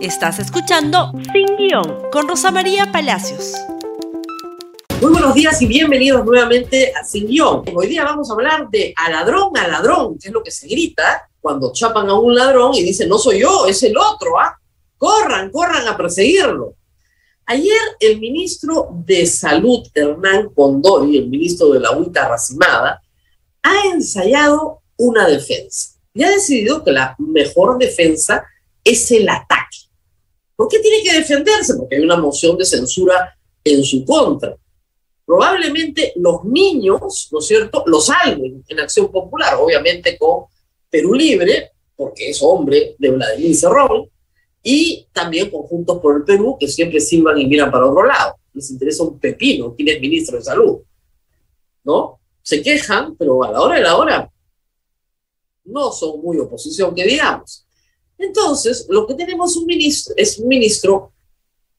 Estás escuchando Sin Guión con Rosa María Palacios. Muy buenos días y bienvenidos nuevamente a Sin Guión. Hoy día vamos a hablar de a ladrón, a ladrón, que es lo que se grita cuando chapan a un ladrón y dicen, no soy yo, es el otro, ¿ah? Corran, corran a perseguirlo. Ayer el ministro de Salud, Hernán Condori, el ministro de la UITA Racimada, ha ensayado una defensa y ha decidido que la mejor defensa es el ataque. ¿Por qué tiene que defenderse? Porque hay una moción de censura en su contra. Probablemente los niños, ¿no es cierto?, los salven en Acción Popular, obviamente con Perú Libre, porque es hombre de Vladimir Cerrón, y también con Juntos por el Perú, que siempre silban y miran para otro lado. Les interesa un pepino quién es ministro de Salud. ¿No? Se quejan, pero a la hora de la hora no son muy oposición, que digamos. Entonces, lo que tenemos es un ministro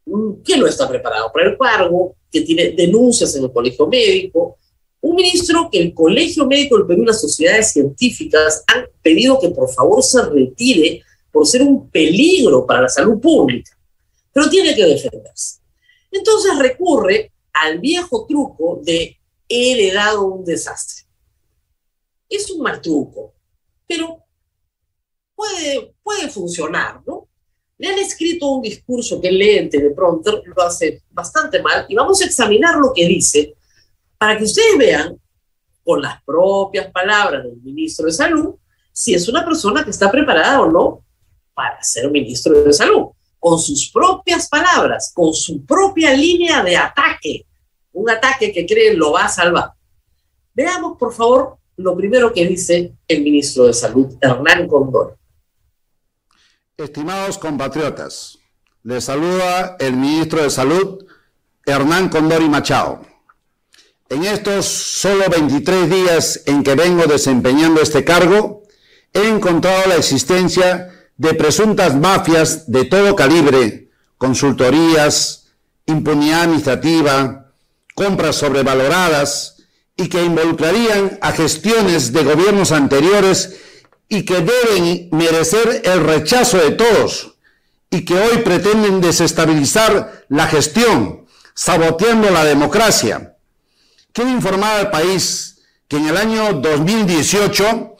mm, que no está preparado para el cargo, que tiene denuncias en el colegio médico, un ministro que el Colegio Médico del Perú y las sociedades científicas han pedido que por favor se retire por ser un peligro para la salud pública, pero tiene que defenderse. Entonces recurre al viejo truco de he heredado un desastre. Es un mal truco, pero puede, funcionar, ¿no? Le han escrito un discurso que lee en teleprompter, lo hace bastante mal, y vamos a examinar lo que dice para que ustedes vean, con las propias palabras del ministro de Salud, si es una persona que está preparada o no para ser ministro de Salud. Con sus propias palabras, con su propia línea de ataque. Un ataque que creen lo va a salvar. Veamos, por favor, lo primero que dice el ministro de Salud, Hernán Condor. Estimados compatriotas, les saluda el ministro de Salud, Hernán Condori Machado. En estos solo 23 días en que vengo desempeñando este cargo, he encontrado la existencia de presuntas mafias de todo calibre, consultorías, impunidad administrativa, compras sobrevaloradas y que involucrarían a gestiones de gobiernos anteriores y que deben merecer el rechazo de todos y que hoy pretenden desestabilizar la gestión, saboteando la democracia. Quiero informar al país que en el año 2018,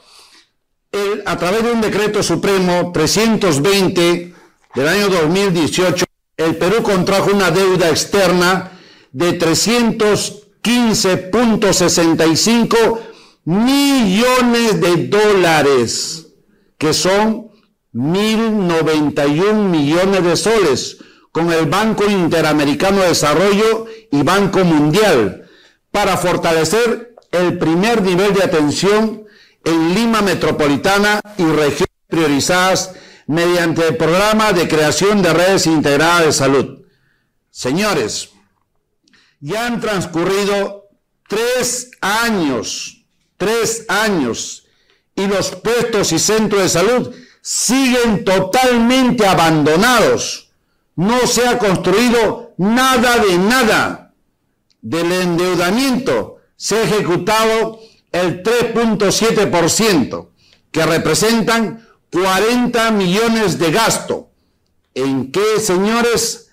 a través de un decreto supremo 320 del año 2018, el Perú contrajo una deuda externa de 315.65 millones de dólares, que son 1.091 millones de soles, con el Banco Interamericano de Desarrollo y Banco Mundial, para fortalecer el primer nivel de atención en Lima Metropolitana y regiones priorizadas mediante el programa de creación de redes integradas de salud. Señores, ya han transcurrido tres años tres años y los puestos y centros de salud siguen totalmente abandonados. No se ha construido nada de nada. Del endeudamiento se ha ejecutado el 3.7%, que representan 40 millones de gasto. ¿En qué, señores?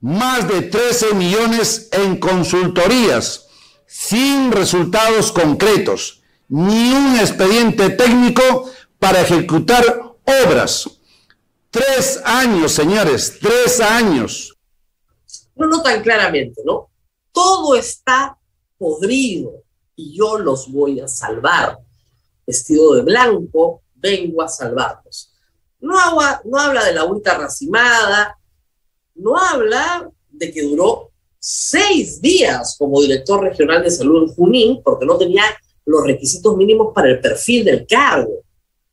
Más de 13 millones en consultorías, sin resultados concretos ni un expediente técnico para ejecutar obras. Tres años, señores, tres años. No, no tan claramente, ¿no? Todo está podrido y yo los voy a salvar. Vestido de blanco, vengo a salvarlos. No, no habla de la ultra racimada, no habla de que duró seis días como director regional de salud en Junín, porque no tenía los requisitos mínimos para el perfil del cargo.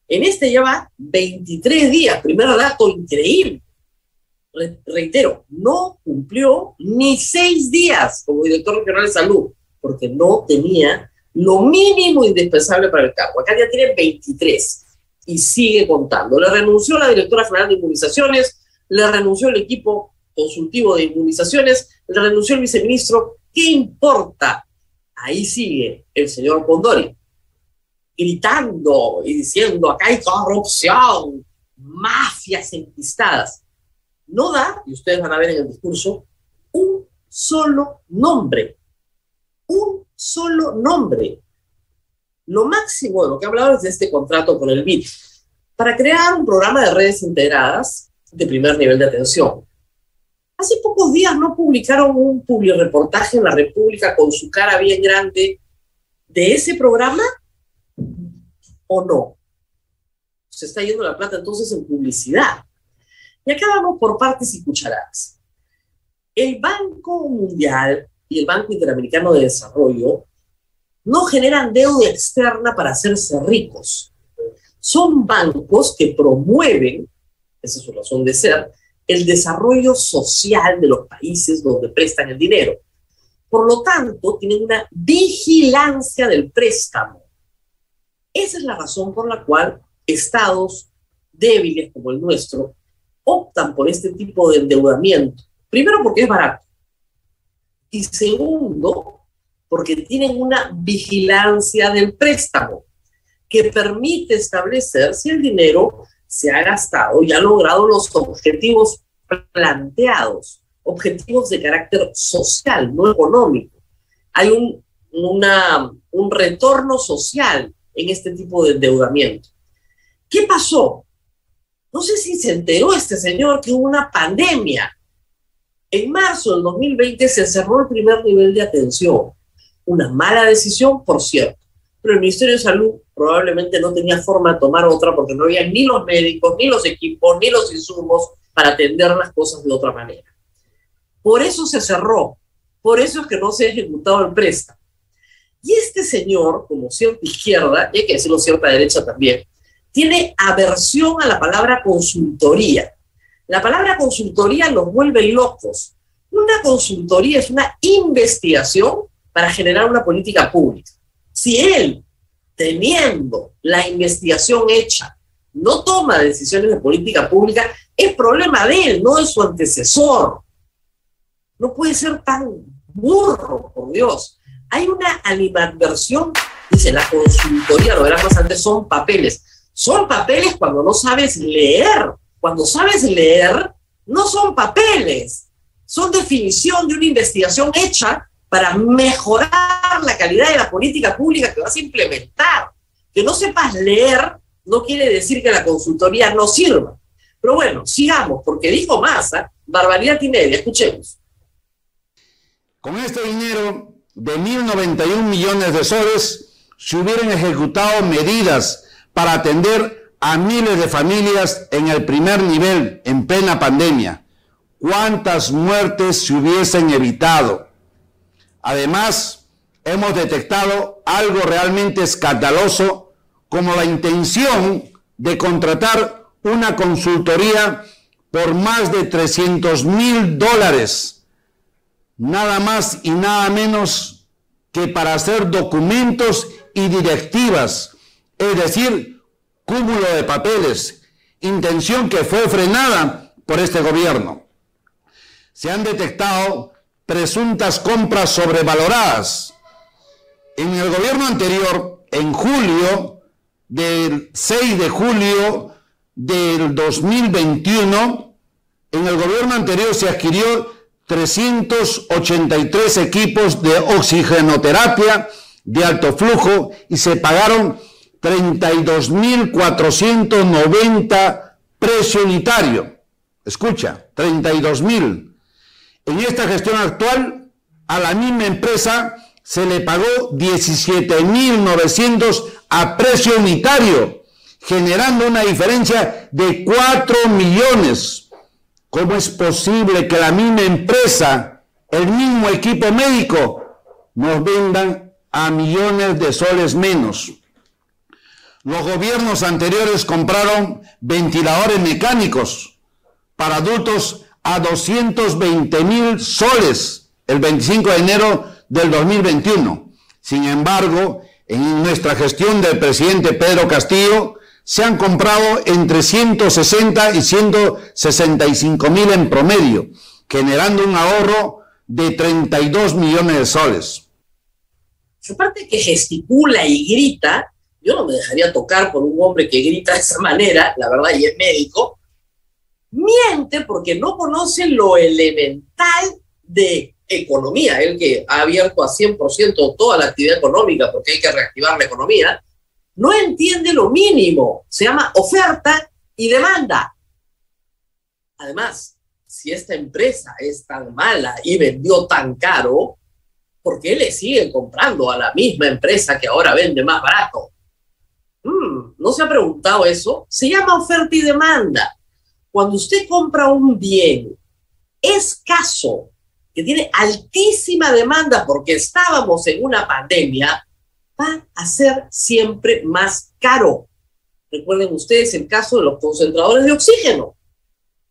En este lleva 23 días, primer dato increíble. reitero, no cumplió ni seis días como director regional de salud, porque no tenía lo mínimo indispensable para el cargo. Acá ya tiene 23 y sigue contando. Le renunció la directora general de inmunizaciones, le renunció el equipo consultivo de inmunizaciones, le renunció el viceministro. ¿Qué importa? Ahí sigue el señor Pondori gritando y diciendo, acá hay corrupción, mafias enquistadas. no da, y ustedes van a ver en el discurso, un solo nombre. Un solo nombre. Lo máximo de lo que ha hablado es de este contrato con el BID para crear un programa de redes integradas de primer nivel de atención. Hace pocos días no publicaron un reportaje en la República con su cara bien grande de ese programa o no. Se está yendo la plata entonces en publicidad. Y acá vamos por partes y cucharadas. El Banco Mundial y el Banco Interamericano de Desarrollo no generan deuda externa para hacerse ricos. Son bancos que promueven, esa es su razón de ser, el desarrollo social de los países donde prestan el dinero. Por lo tanto, tienen una vigilancia del préstamo. Esa es la razón por la cual estados débiles como el nuestro optan por este tipo de endeudamiento. Primero porque es barato. Y segundo, porque tienen una vigilancia del préstamo que permite establecer si el dinero se ha gastado y ha logrado los objetivos planteados, objetivos de carácter social, no económico. Hay un, un retorno social en este tipo de endeudamiento. ¿Qué pasó? No sé si se enteró este señor que hubo una pandemia. En marzo del 2020 se cerró el primer nivel de atención. Una mala decisión, por cierto. Pero el Ministerio de Salud probablemente no tenía forma de tomar otra porque no había ni los médicos, ni los equipos, ni los insumos para atender las cosas de otra manera. Por eso se cerró. Por eso es que no se ha ejecutado el préstamo. Y este señor, como cierta izquierda, y hay que decirlo cierta derecha también, tiene aversión a la palabra consultoría. La palabra consultoría los vuelve locos. Una consultoría es una investigación para generar una política pública. Si él, teniendo la investigación hecha, no toma decisiones de política pública, es problema de él, no de su antecesor. No puede ser tan burro, por Dios. Hay una animadversión, dice la consultoría, lo verás más antes, son papeles. Son papeles cuando no sabes leer. Cuando sabes leer, no son papeles. Son definición de una investigación hecha para mejorar la calidad de la política pública que vas a implementar. Que no sepas leer no quiere decir que la consultoría no sirva. Pero bueno, sigamos, porque dijo Massa, barbaridad y media, escuchemos. Con este dinero de 1.091 millones de soles, se hubieran ejecutado medidas para atender a miles de familias en el primer nivel en plena pandemia. ¿Cuántas muertes se hubiesen evitado? Además, hemos detectado algo realmente escandaloso como la intención de contratar una consultoría por más de 300 mil dólares, nada más y nada menos que para hacer documentos y directivas es decir, cúmulo de papeles, intención que fue frenada por este gobierno. Se han detectado presuntas compras sobrevaloradas. En el gobierno anterior, en julio, del 6 de julio del 2021, en el gobierno anterior se adquirió 383 equipos de oxigenoterapia de alto flujo y se pagaron 32.490 precio unitario. Escucha, 32.000. En esta gestión actual, a la misma empresa se le pagó 17.900 a precio unitario, generando una diferencia de 4 millones. ¿Cómo es posible que la misma empresa, el mismo equipo médico, nos vendan a millones de soles menos? Los gobiernos anteriores compraron ventiladores mecánicos para adultos a 220 mil soles el 25 de enero del 2021. Sin embargo, en nuestra gestión del presidente Pedro Castillo, se han comprado entre 160 y 165 mil en promedio, generando un ahorro de 32 millones de soles. Aparte que gesticula y grita, yo no me dejaría tocar por un hombre que grita de esa manera, la verdad, y es médico, miente porque no conoce lo elemental de economía, el que ha abierto a 100% toda la actividad económica porque hay que reactivar la economía, no entiende lo mínimo, se llama oferta y demanda. Además, si esta empresa es tan mala y vendió tan caro, ¿por qué le siguen comprando a la misma empresa que ahora vende más barato? Hmm, ¿No se ha preguntado eso? Se llama oferta y demanda. Cuando usted compra un bien escaso, que tiene altísima demanda porque estábamos en una pandemia, va a ser siempre más caro. Recuerden ustedes el caso de los concentradores de oxígeno.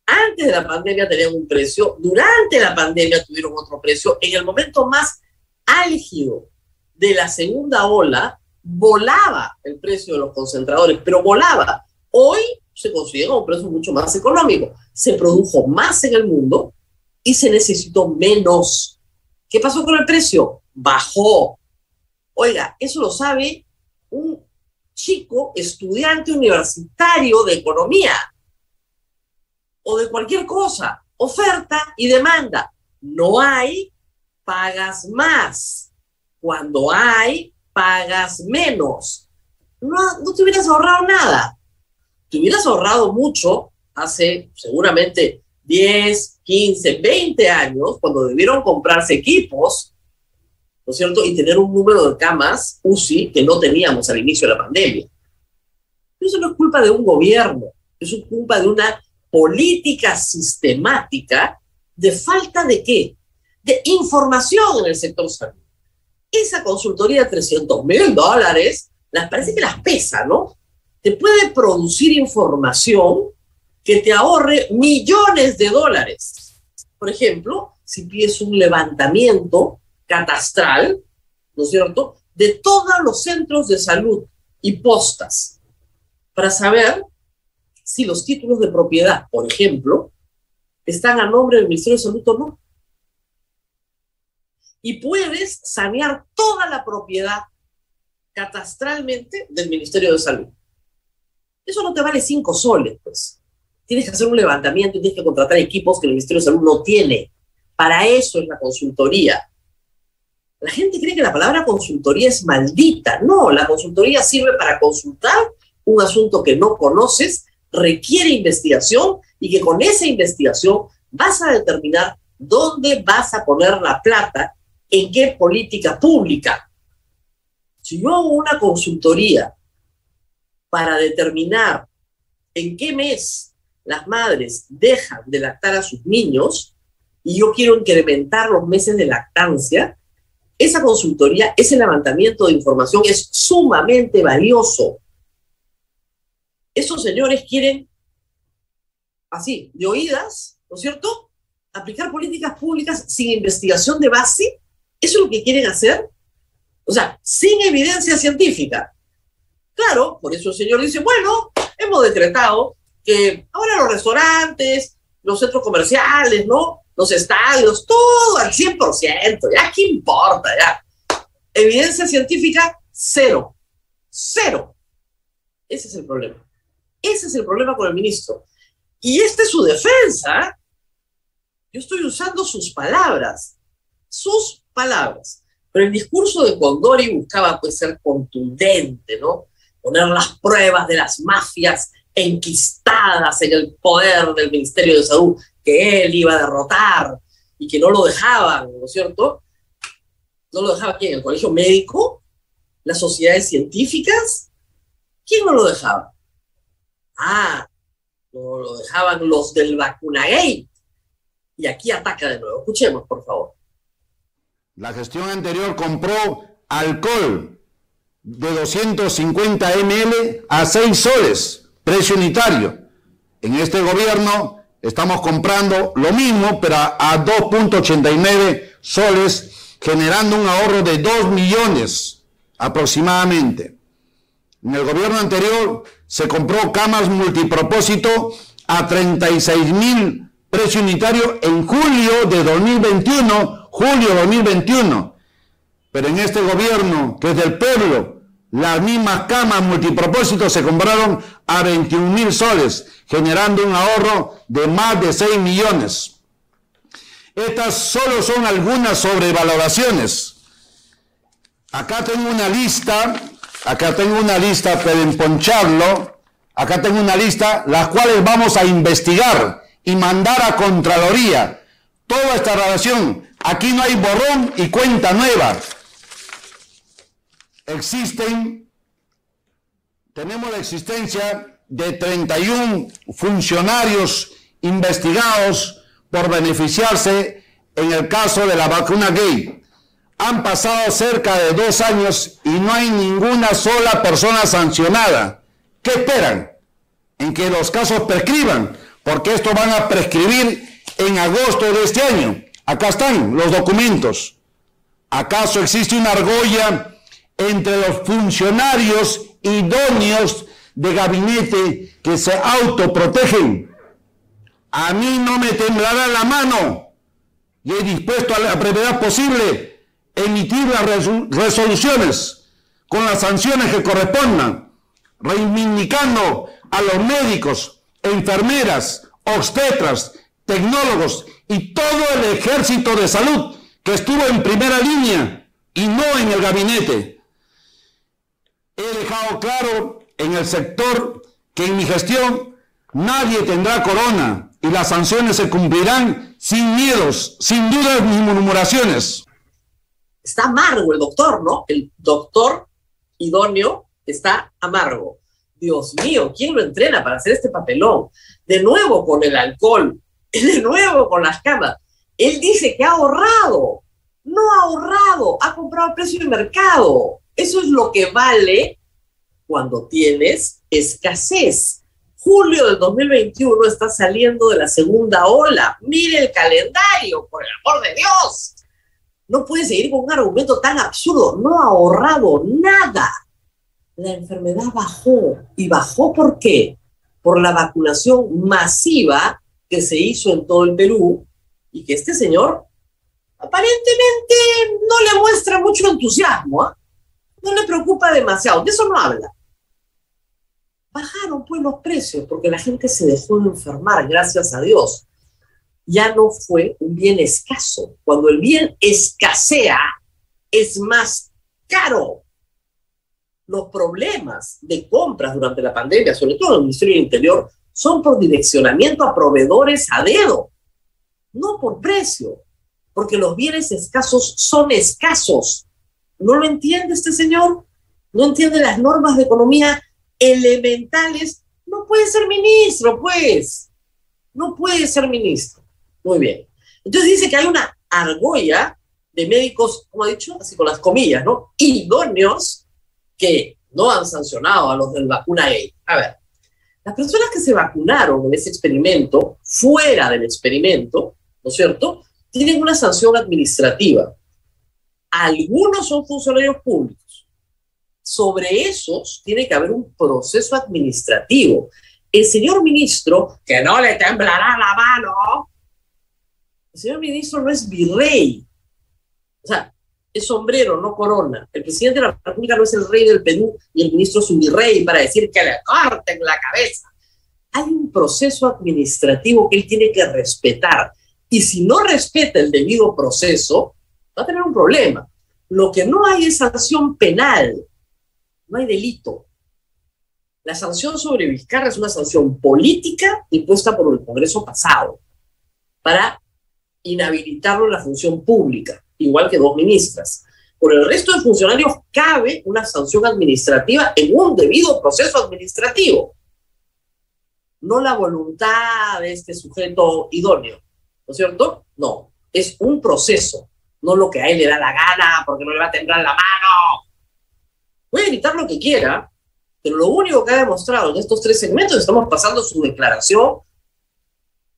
Antes de la pandemia tenían un precio, durante la pandemia tuvieron otro precio. En el momento más álgido de la segunda ola, volaba el precio de los concentradores, pero volaba. Hoy se considera un precio mucho más económico. Se produjo más en el mundo y se necesitó menos. ¿Qué pasó con el precio? Bajó. Oiga, eso lo sabe un chico estudiante universitario de economía o de cualquier cosa. Oferta y demanda. No hay, pagas más. Cuando hay, pagas menos. No, no te hubieras ahorrado nada. Te hubieras ahorrado mucho hace seguramente 10, 15, 20 años, cuando debieron comprarse equipos, ¿no es cierto? Y tener un número de camas UCI que no teníamos al inicio de la pandemia. Eso no es culpa de un gobierno, es culpa de una política sistemática de falta de qué? De información en el sector salud. Esa consultoría de 300 mil dólares, las parece que las pesa, ¿no? Te puede producir información que te ahorre millones de dólares. Por ejemplo, si pides un levantamiento catastral, ¿no es cierto?, de todos los centros de salud y postas, para saber si los títulos de propiedad, por ejemplo, están a nombre del Ministerio de Salud o no. Y puedes sanear toda la propiedad catastralmente del Ministerio de Salud. Eso no te vale cinco soles, pues tienes que hacer un levantamiento y tienes que contratar equipos que el Ministerio de Salud no tiene. Para eso es la consultoría. La gente cree que la palabra consultoría es maldita. No, la consultoría sirve para consultar un asunto que no conoces, requiere investigación y que con esa investigación vas a determinar dónde vas a poner la plata, en qué política pública. Si yo hago una consultoría para determinar en qué mes las madres dejan de lactar a sus niños y yo quiero incrementar los meses de lactancia, esa consultoría, ese levantamiento de información es sumamente valioso. Esos señores quieren, así, de oídas, ¿no es cierto? Aplicar políticas públicas sin investigación de base. ¿Eso es lo que quieren hacer? O sea, sin evidencia científica. Claro, por eso el señor dice, bueno, hemos decretado que ahora los restaurantes, los centros comerciales, ¿no? Los estadios, todo al 100%, ya qué importa, ya. Evidencia científica, cero. Cero. Ese es el problema. Ese es el problema con el ministro. Y esta es su defensa. Yo estoy usando sus palabras. Sus palabras. Pero el discurso de Condori buscaba pues, ser contundente, ¿no? Poner las pruebas de las mafias enquistadas en el poder del Ministerio de Salud, que él iba a derrotar y que no lo dejaban, ¿no es cierto? ¿No lo dejaba quién? ¿El colegio médico? ¿Las sociedades científicas? ¿Quién no lo dejaba? Ah, no lo dejaban los del vacunagate. Y aquí ataca de nuevo. Escuchemos, por favor. La gestión anterior compró alcohol de 250 ml a 6 soles precio unitario. En este gobierno estamos comprando lo mismo, pero a 2.89 soles, generando un ahorro de 2 millones aproximadamente. En el gobierno anterior se compró camas multipropósito a 36 mil precio unitario en julio de 2021, julio 2021. Pero en este gobierno, que es del pueblo, las mismas camas multipropósitos se compraron a 21 mil soles, generando un ahorro de más de 6 millones. Estas solo son algunas sobrevaloraciones. Acá tengo una lista, acá tengo una lista para emponcharlo, acá tengo una lista, las cuales vamos a investigar y mandar a Contraloría toda esta relación. Aquí no hay borrón y cuenta nueva. Existen, tenemos la existencia de 31 funcionarios investigados por beneficiarse en el caso de la vacuna gay. Han pasado cerca de dos años y no hay ninguna sola persona sancionada. ¿Qué esperan? En que los casos prescriban, porque esto van a prescribir en agosto de este año. Acá están los documentos. ¿Acaso existe una argolla entre los funcionarios idóneos de gabinete que se autoprotegen? A mí no me temblará la mano y he dispuesto a la brevedad posible emitir las resoluciones con las sanciones que correspondan, reivindicando a los médicos, enfermeras, obstetras, tecnólogos y todo el ejército de salud que estuvo en primera línea y no en el gabinete. He dejado claro en el sector que en mi gestión nadie tendrá corona y las sanciones se cumplirán sin miedos, sin dudas ni murmuraciones. Está amargo el doctor, ¿no? El doctor idóneo está amargo. Dios mío, ¿quién lo entrena para hacer este papelón? De nuevo con el alcohol, de nuevo con las camas. Él dice que ha ahorrado. No ha ahorrado, ha comprado a precio de mercado. Eso es lo que vale cuando tienes escasez. Julio del 2021 está saliendo de la segunda ola. Mire el calendario, por el amor de Dios. No puede seguir con un argumento tan absurdo. No ha ahorrado nada. La enfermedad bajó. ¿Y bajó por qué? Por la vacunación masiva que se hizo en todo el Perú y que este señor aparentemente no le muestra mucho entusiasmo, ¿ah? No le preocupa demasiado, de eso no habla. Bajaron pues los precios porque la gente se dejó de enfermar, gracias a Dios. Ya no fue un bien escaso. Cuando el bien escasea, es más caro. Los problemas de compras durante la pandemia, sobre todo en el Ministerio del Interior, son por direccionamiento a proveedores a dedo, no por precio, porque los bienes escasos son escasos. ¿No lo entiende este señor? ¿No entiende las normas de economía elementales? No puede ser ministro, pues. No puede ser ministro. Muy bien. Entonces dice que hay una argolla de médicos, como ha dicho, así con las comillas, ¿no? Idóneos que no han sancionado a los del vacuna A. A ver, las personas que se vacunaron en ese experimento, fuera del experimento, ¿no es cierto?, tienen una sanción administrativa. Algunos son funcionarios públicos. Sobre esos tiene que haber un proceso administrativo. El señor ministro, que no le temblará la mano, el señor ministro no es virrey. O sea, es sombrero, no corona. El presidente de la República no es el rey del Perú y el ministro es un virrey para decir que le corten la cabeza. Hay un proceso administrativo que él tiene que respetar. Y si no respeta el debido proceso, va a tener un problema. Lo que no hay es sanción penal, no hay delito. La sanción sobre Vizcarra es una sanción política impuesta por el Congreso pasado para inhabilitarlo en la función pública igual que dos ministras. Por el resto de funcionarios cabe una sanción administrativa en un debido proceso administrativo. No la voluntad de este sujeto idóneo, ¿no es cierto? No, es un proceso, no lo que a él le da la gana porque no le va a temblar la mano. Puede gritar lo que quiera, pero lo único que ha demostrado en estos tres segmentos, estamos pasando su declaración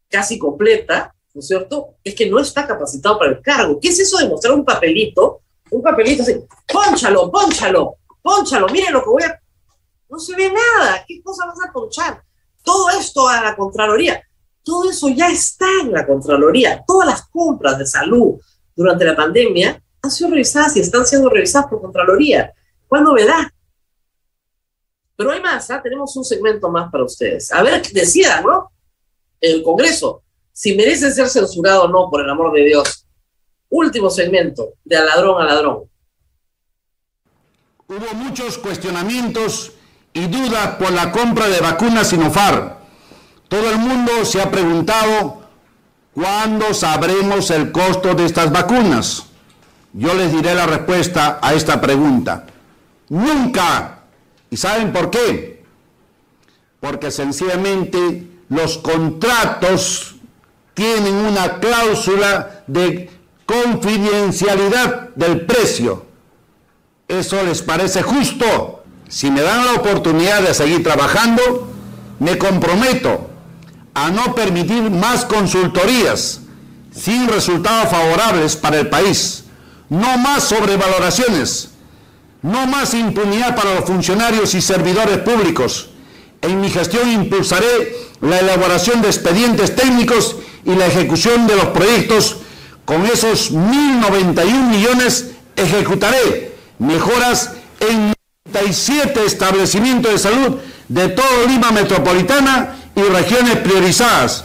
casi completa, ¿no es cierto? Es que no está capacitado para el cargo. ¿Qué es eso de mostrar un papelito? Un papelito así, ponchalo, ponchalo, ponchalo, miren lo que voy a... No se ve nada, ¿qué cosa vas a ponchar? Todo esto a la Contraloría, todo eso ya está en la Contraloría. Todas las compras de salud durante la pandemia han sido revisadas y están siendo revisadas por Contraloría. ¿Cuál novedad? Pero hay más, ¿ah? tenemos un segmento más para ustedes. A ver, decía, ¿no? El Congreso, si merece ser censurado o no, por el amor de Dios. Último segmento, de a ladrón a ladrón. Hubo muchos cuestionamientos y dudas por la compra de vacunas Sinofar. Todo el mundo se ha preguntado cuándo sabremos el costo de estas vacunas. Yo les diré la respuesta a esta pregunta. Nunca. ¿Y saben por qué? Porque sencillamente los contratos tienen una cláusula de confidencialidad del precio. ¿Eso les parece justo? Si me dan la oportunidad de seguir trabajando, me comprometo a no permitir más consultorías sin resultados favorables para el país. No más sobrevaloraciones no más impunidad para los funcionarios y servidores públicos. En mi gestión impulsaré la elaboración de expedientes técnicos y la ejecución de los proyectos. Con esos 1.091 millones ejecutaré mejoras en 97 establecimientos de salud de todo Lima Metropolitana y regiones priorizadas.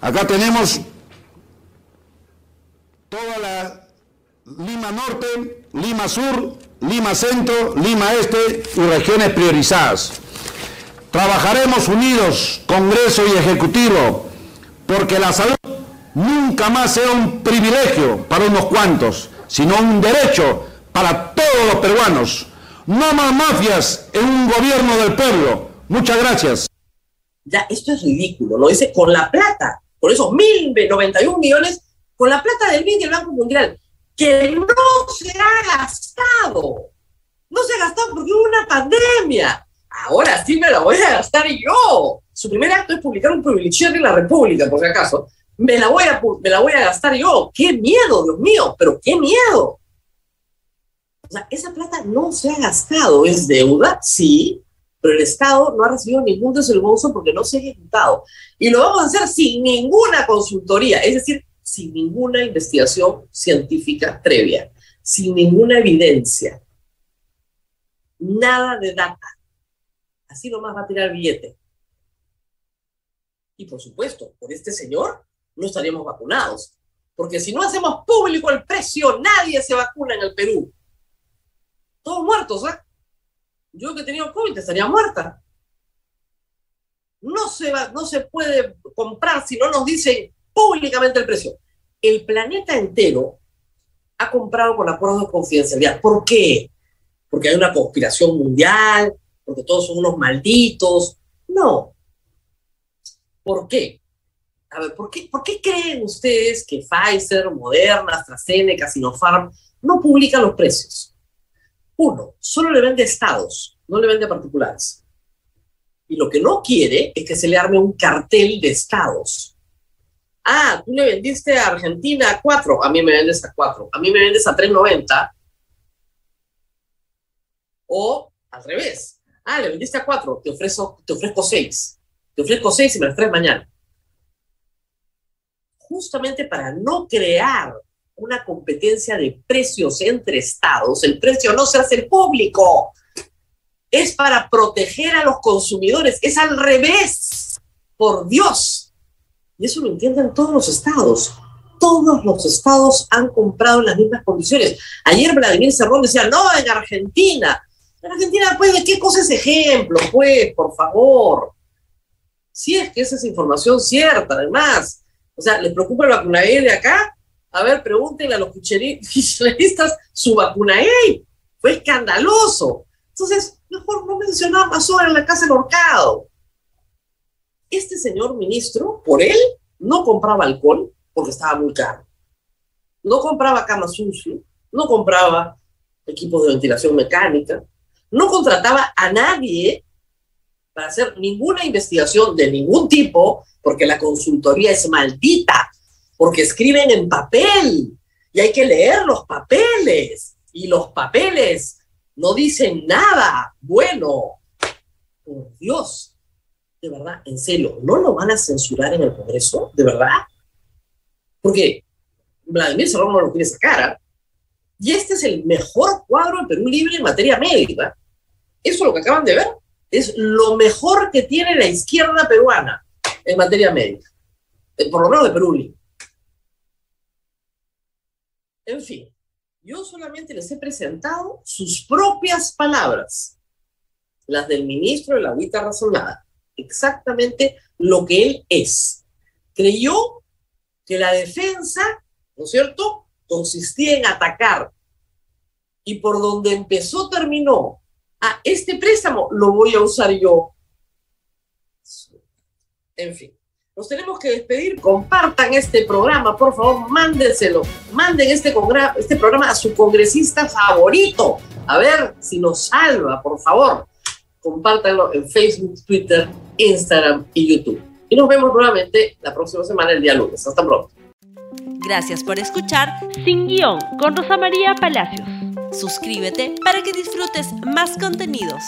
Acá tenemos toda la Lima Norte, Lima Sur, Lima Centro, Lima Este y regiones priorizadas. Trabajaremos unidos, Congreso y Ejecutivo, porque la salud nunca más sea un privilegio para unos cuantos, sino un derecho para todos los peruanos. No más mafias en un gobierno del pueblo. Muchas gracias. Ya, esto es ridículo, lo dice con la plata, esos mil noventa millones, con la plata del BID y el Banco Mundial que no se ha gastado. No se ha gastado porque hubo una pandemia. Ahora sí me la voy a gastar yo. Su primer acto es publicar un privilegio de la República, por si acaso. Me la, voy a, me la voy a gastar yo. ¡Qué miedo, Dios mío! Pero qué miedo. O sea, esa plata no se ha gastado. ¿Es deuda? Sí, pero el Estado no ha recibido ningún desembolso porque no se ha ejecutado. Y lo vamos a hacer sin ninguna consultoría, es decir, sin ninguna investigación científica previa, sin ninguna evidencia, nada de data. Así nomás va a tirar billete. Y por supuesto, por este señor no estaríamos vacunados, porque si no hacemos público el precio, nadie se vacuna en el Perú. Todos muertos, ¿eh? Yo que he tenido COVID estaría muerta. No se, va, no se puede comprar si no nos dicen públicamente el precio. El planeta entero ha comprado con acuerdos de confidencialidad. ¿Por qué? Porque hay una conspiración mundial, porque todos son unos malditos. No. ¿Por qué? A ver, ¿por qué, ¿por qué creen ustedes que Pfizer, Moderna, AstraZeneca, Sinopharm no publican los precios? Uno, solo le vende a estados, no le vende a particulares. Y lo que no quiere es que se le arme un cartel de estados ah, tú le vendiste a Argentina a 4, a mí me vendes a 4, a mí me vendes a 3.90. O al revés, ah, le vendiste a 4, te, ofrezco, te ofrezco 6, te ofrezco 6 y me las traes mañana. Justamente para no crear una competencia de precios entre estados, el precio no se hace público, es para proteger a los consumidores, es al revés, por Dios y eso lo entienden todos los estados. Todos los estados han comprado en las mismas condiciones. Ayer Vladimir Cerrón decía, no, en Argentina. En Argentina, pues, ¿de qué cosa es ejemplo? Pues, por favor. Si es que esa es información cierta, además. O sea, ¿les preocupa la vacuna E de acá? A ver, pregúntenle a los kirchneristas su vacuna E. Fue escandaloso. Entonces, mejor no mencionar más en la casa del horcado. Este señor ministro, por él, no compraba alcohol porque estaba muy caro. No compraba cama sucio, no compraba equipos de ventilación mecánica, no contrataba a nadie para hacer ninguna investigación de ningún tipo, porque la consultoría es maldita, porque escriben en papel y hay que leer los papeles y los papeles no dicen nada bueno. Por Dios, de verdad, en serio, ¿no lo van a censurar en el Congreso? ¿De verdad? Porque Vladimir Cerrón no lo quiere sacar. ¿ah? Y este es el mejor cuadro de Perú Libre en materia médica. Eso es lo que acaban de ver. es lo mejor que tiene la izquierda peruana en materia médica, eh, por lo menos de Perú. En fin, yo solamente les he presentado sus propias palabras, las del ministro de la Agüita Razonada, exactamente lo que él es. Creyó que la defensa, ¿no es cierto?, consistía en atacar. Y por donde empezó, terminó. Ah, este préstamo lo voy a usar yo. En fin. Nos tenemos que despedir. Compartan este programa, por favor, mándenselo. Manden este, este programa a su congresista favorito. A ver si nos salva, por favor. Compártanlo en Facebook, Twitter, Instagram y YouTube. Y nos vemos nuevamente la próxima semana, el día lunes. Hasta pronto. Gracias por escuchar Sin Guión con Rosa María Palacios. Suscríbete para que disfrutes más contenidos.